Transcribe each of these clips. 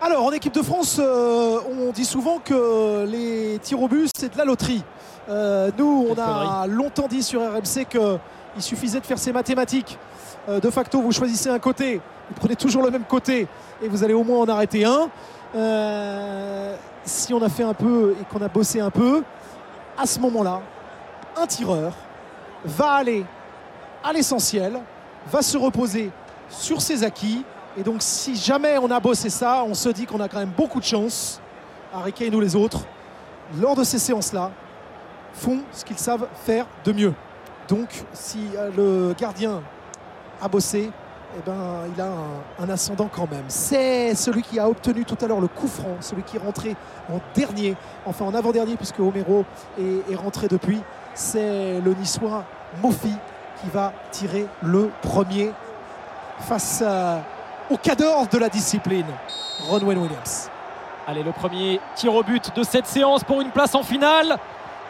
Alors, en équipe de France, euh, on dit souvent que les tirs au but, c'est de la loterie. Euh, nous, on a longtemps dit sur RMC qu'il suffisait de faire ses mathématiques. Euh, de facto, vous choisissez un côté, vous prenez toujours le même côté et vous allez au moins en arrêter un. Si on a fait un peu et qu'on a bossé un peu, à ce moment-là, un tireur va aller à l'essentiel, va se reposer sur ses acquis. Et donc, si jamais on a bossé ça, on se dit qu'on a quand même beaucoup de chance, Harry Kane ou les autres, lors de ces séances-là, font ce qu'ils savent faire de mieux. Donc, si euh, le gardien a bossé, eh ben, il a un, ascendant quand même. C'est celui qui a obtenu tout à l'heure le coup franc, celui qui est rentré en dernier, enfin en avant-dernier, puisque Homero est, rentré depuis. C'est le niçois Mofi qui va tirer le premier face euh, au cadre de la discipline, Ronwen Williams. Allez, le premier tir au but de cette séance pour une place en finale.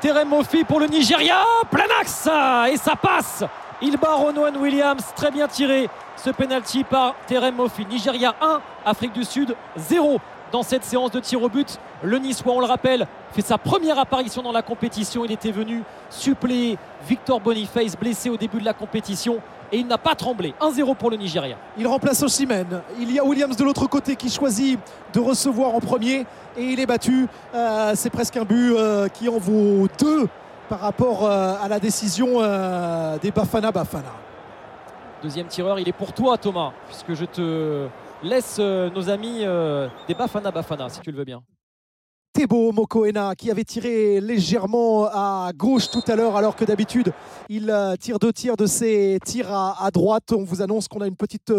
Terem Mofi pour le Nigeria. Plein axe et ça passe. Il bat Ronwan Williams. Très bien tiré ce penalty par Terem Mofi. Nigeria 1, Afrique du Sud 0 dans cette séance de tir au but. Le Niçois, on le rappelle, fait sa première apparition dans la compétition. Il était venu suppléer Victor Boniface, blessé au début de la compétition. Et il n'a pas tremblé. 1-0 pour le Nigeria. Il remplace Osimhen. Il y a Williams de l'autre côté qui choisit de recevoir en premier et il est battu. Euh, c'est presque un but euh, qui en vaut deux par rapport euh, à la décision des Bafana Bafana. Deuxième tireur, il est pour toi, Thomas, puisque je te laisse euh, nos amis euh, des Bafana Bafana, si tu le veux bien. Tebo Mokoena qui avait tiré légèrement à gauche tout à l'heure alors que d'habitude il euh, tire deux tirs de ses tirs à, à droite. On vous annonce qu'on a une petite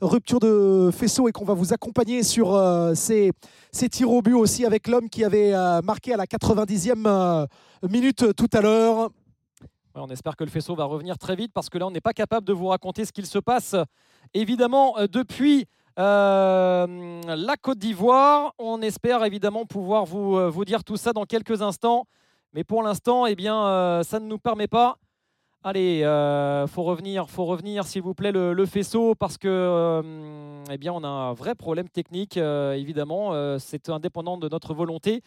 rupture de faisceau et qu'on va vous accompagner sur euh, ces, ces tirs au but aussi avec l'homme qui avait euh, marqué à la 90e euh, minute tout à l'heure. Ouais, on espère que le faisceau va revenir très vite parce que là, on n'est pas capable de vous raconter ce qu'il se passe. Évidemment, depuis euh, la Côte d'Ivoire, on espère évidemment pouvoir vous, euh, vous dire tout ça dans quelques instants. Mais pour l'instant, eh bien, euh, ça ne nous permet pas. Allez, euh, faut revenir, faut revenir, s'il vous plaît, le, le faisceau, parce que, euh, eh bien, on a un vrai problème technique, euh, évidemment. Euh, c'est indépendant de notre volonté.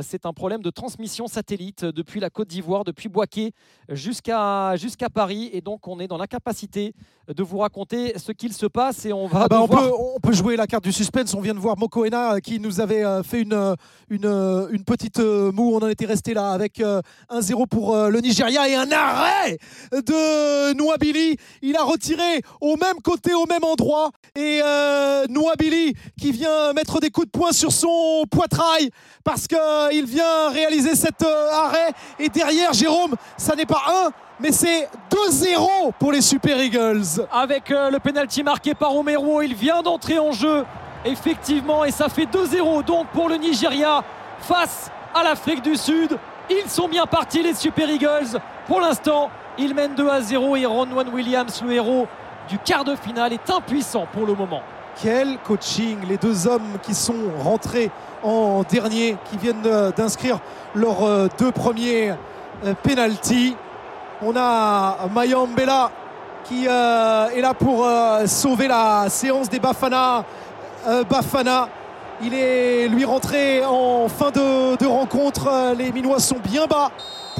C'est un problème de transmission satellite depuis la Côte d'Ivoire, depuis Boaké jusqu'à Paris, et donc on est dans l'incapacité de vous raconter ce qu'il se passe, et on va Ah bah, on, peut, on peut jouer la carte du suspense. On vient de voir Mokoena qui nous avait fait une, une, une petite moue. On en était resté là avec euh, 1-0 pour le Nigeria et un arrêt de Nouabili. Il a retiré au même côté, au même endroit. Et euh, Nouabili qui vient mettre des coups de poing sur son poitrail parce qu'il vient réaliser cet euh, arrêt. Et derrière, Jérôme, ça n'est pas un, mais c'est 2-0 pour les Super Eagles. avec euh, le penalty marqué par Romero. Il vient d'entrer en jeu, effectivement, et ça fait 2-0 donc pour le Nigeria face à l'Afrique du Sud. Ils sont bien partis, les Super Eagles. Pour l'instant, ils mènent 2 à 0 et Ronwan Williams, le héros du quart de finale, est impuissant pour le moment. Quel coaching Les deux hommes qui sont rentrés en dernier, qui viennent euh, d'inscrire leurs euh, deux premiers euh, penalties. On a Mayambela qui est là pour sauver la séance des Bafana. Bafana, il est lui rentré en fin de, rencontre. Les Minois sont bien bas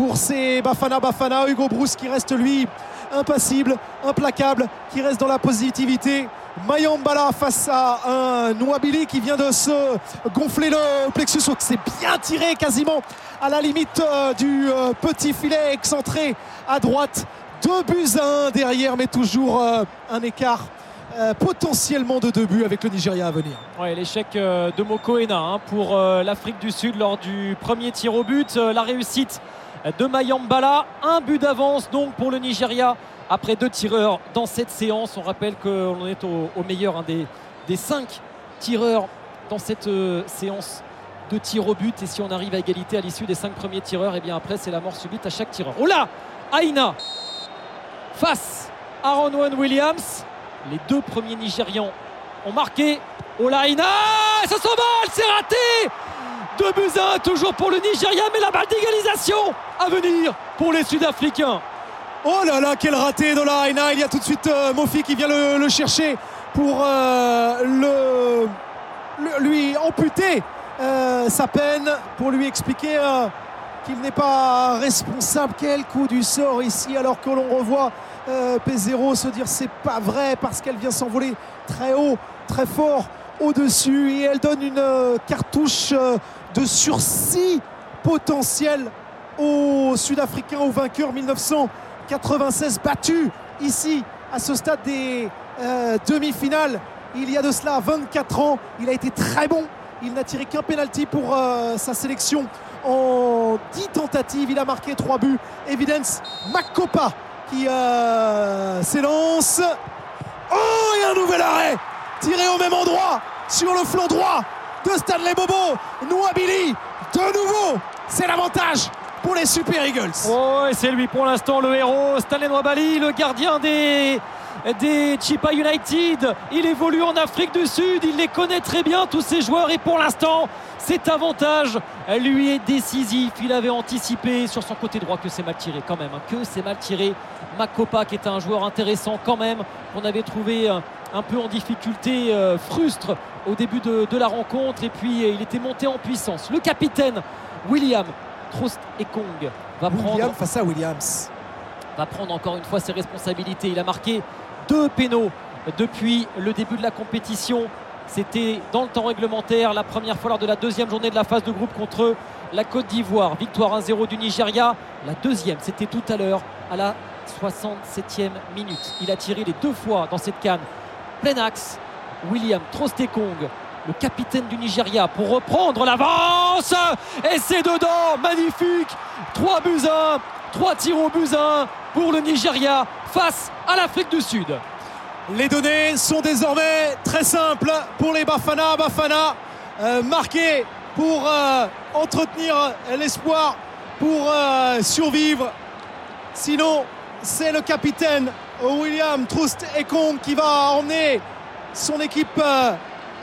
pour ces Bafana Bafana. Hugo Bruce qui reste lui impassible, implacable, qui reste dans la positivité. Mayambala face à un Nouabili qui vient de se gonfler le plexus. C'est bien tiré quasiment à la limite euh, du euh, petit filet excentré à droite. Deux buts un derrière, mais toujours euh, un écart euh, potentiellement de deux buts avec le Nigeria à venir. Ouais, l'échec euh, de Mokoena hein, pour euh, l'Afrique du Sud lors du premier tir au but. La réussite de Mayambala. Un but d'avance donc pour le Nigeria après deux tireurs dans cette séance. On rappelle qu'on est au, meilleur hein, des, des cinq tireurs dans cette séance de tir au but. Et si on arrive à égalité à l'issue des cinq premiers tireurs, et bien après c'est la mort subite à chaque tireur. Oh là Aina face à Ronwan Williams. Les deux premiers Nigérians ont marqué. Olaina, ça s'envole, c'est raté Deux buts à un, toujours pour le Nigeria, mais la balle d'égalisation à venir pour les Sud-Africains. Oh là là, quel raté de la Aina. Il y a tout de suite euh, qui vient le, chercher pour euh, lui amputer sa peine pour lui expliquer qu'il n'est pas responsable. Quel coup du sort ici alors que l'on revoit P0 se dire c'est pas vrai parce qu'elle vient s'envoler très haut, très fort au-dessus et elle donne une cartouche de sursis potentiel aux Sud-Africains, aux vainqueurs 1996 battus ici à ce stade des euh, demi-finales. Il y a de cela 24 ans, il a été très bon. Il n'a tiré qu'un penalty pour euh, sa sélection en 10 tentatives. Il a marqué 3 buts. Evidence Makopa qui euh, s'élance. Oh, et un nouvel arrêt tiré au même endroit sur le flanc droit de Stanley Bobo. Nouabili, de nouveau, c'est l'avantage pour les Super Eagles. Oh, et c'est lui pour l'instant le héros, Stanley Nwabali, le gardien des des Chipa United. Il évolue en Afrique du Sud, il les connaît très bien tous ces joueurs et pour l'instant cet avantage lui est décisif. Il avait anticipé sur son côté droit que c'est mal tiré quand même, hein. que c'est mal tiré. Makopa qui est un joueur intéressant quand même, qu'on avait trouvé un peu en difficulté, euh, frustre au début de, la rencontre et puis il était monté en puissance. Le capitaine William Trost et Kong va prendre face à Williams va prendre encore une fois ses responsabilités. Il a marqué deux pénaux depuis le début de la compétition. C'était dans le temps réglementaire, la première fois lors de la deuxième journée de la phase de groupe contre la Côte d'Ivoire. Victoire 1-0 du Nigeria. La deuxième, c'était tout à l'heure à la 67e minute. Il a tiré les deux fois dans cette canne. Plein axe, William Trostekong, le capitaine du Nigeria, pour reprendre l'avance. Et c'est dedans, magnifique. 3 buts 1, 3 tirs au but 1 pour le Nigeria face à l'Afrique du Sud. Les données sont désormais très simples pour les Bafana. Bafana euh, marqué pour euh, entretenir l'espoir, pour euh, survivre. Sinon, c'est le capitaine William Troust Ekong qui va emmener son équipe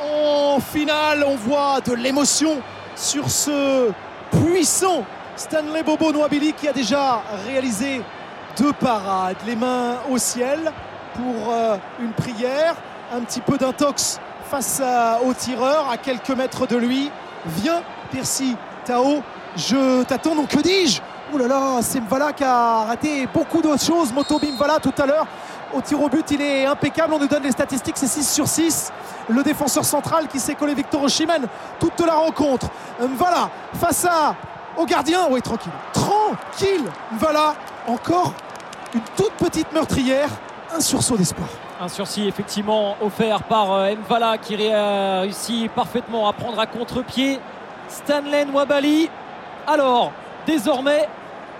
en finale. On voit de l'émotion sur ce puissant Stanley Bobo Noabili qui a déjà réalisé deux parades, les mains au ciel pour euh, une prière, un petit peu d'intox face au tireur à quelques mètres de lui. Viens, Percy Tao, je t'attends, donc que dis-je? Ouh là là, c'est Mvala qui a raté beaucoup d'autres choses. Moto Mvala tout à l'heure. Au tir au but, il est impeccable. On nous donne les statistiques, c'est 6 sur 6. Le défenseur central qui s'est collé Victor Oshimen toute la rencontre. Voilà, face à au gardien. Oui, tranquille. Tranquille. Voilà, encore une toute petite meurtrière. Un sursaut d'espoir. Un sursis effectivement offert par euh, Mvala qui réussit parfaitement à prendre à contre-pied Stanley Nwabali. Alors, désormais,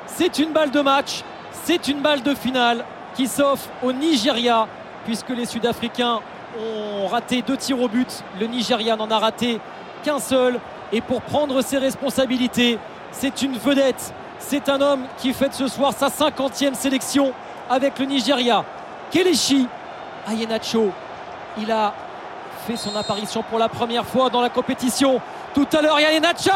c'est une balle de match, c'est une balle de finale qui s'offre au Nigeria puisque les Sud-Africains ont raté deux tirs au but. Le Nigeria n'en a raté qu'un seul. Et pour prendre ses responsabilités, c'est une vedette. C'est un homme qui fête ce soir sa 50e sélection avec le Nigeria. Kelechi Ayenacho, il a fait son apparition pour la première fois dans la compétition. Tout à l'heure, Ayenacho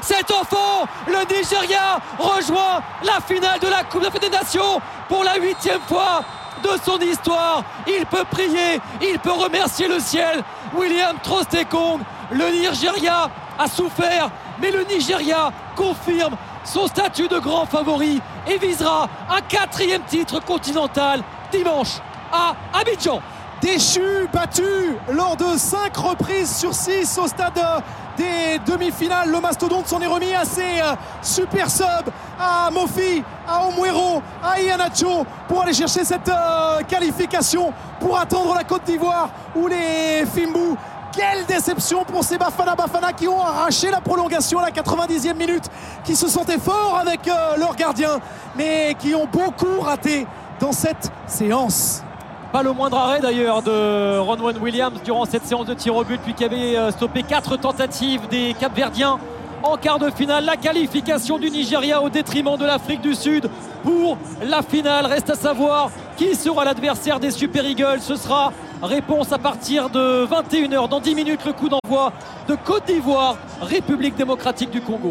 C'est au fond Le Nigeria rejoint la finale de la Coupe des Nations pour la huitième fois de son histoire. Il peut prier, il peut remercier le ciel. William Trostekong, le Nigeria a souffert, mais le Nigeria confirme son statut de grand favori et visera un quatrième titre continental dimanche à Abidjan. Déchu, battu lors de cinq reprises sur 6 au stade des demi-finales. Le mastodonte s'en est remis à ses euh, super subs, à Mofi, à Omuero, à Ianacho pour aller chercher cette euh, qualification pour attendre la Côte d'Ivoire où les Fimbu quelle déception pour ces Bafana Bafana qui ont arraché la prolongation à la 90e minute, qui se sentaient forts avec euh, leur gardien, mais qui ont beaucoup raté dans cette séance. Pas le moindre arrêt d'ailleurs de Ronwen Williams durant cette séance de tir au but, puis qui avait euh, stoppé quatre tentatives des Capverdiens en quart de finale. La qualification du Nigeria au détriment de l'Afrique du Sud pour la finale. Reste à savoir qui sera l'adversaire des Super Eagles. Ce sera réponse à partir de 21h. Dans 10 minutes, le coup d'envoi de Côte d'Ivoire, République démocratique du Congo.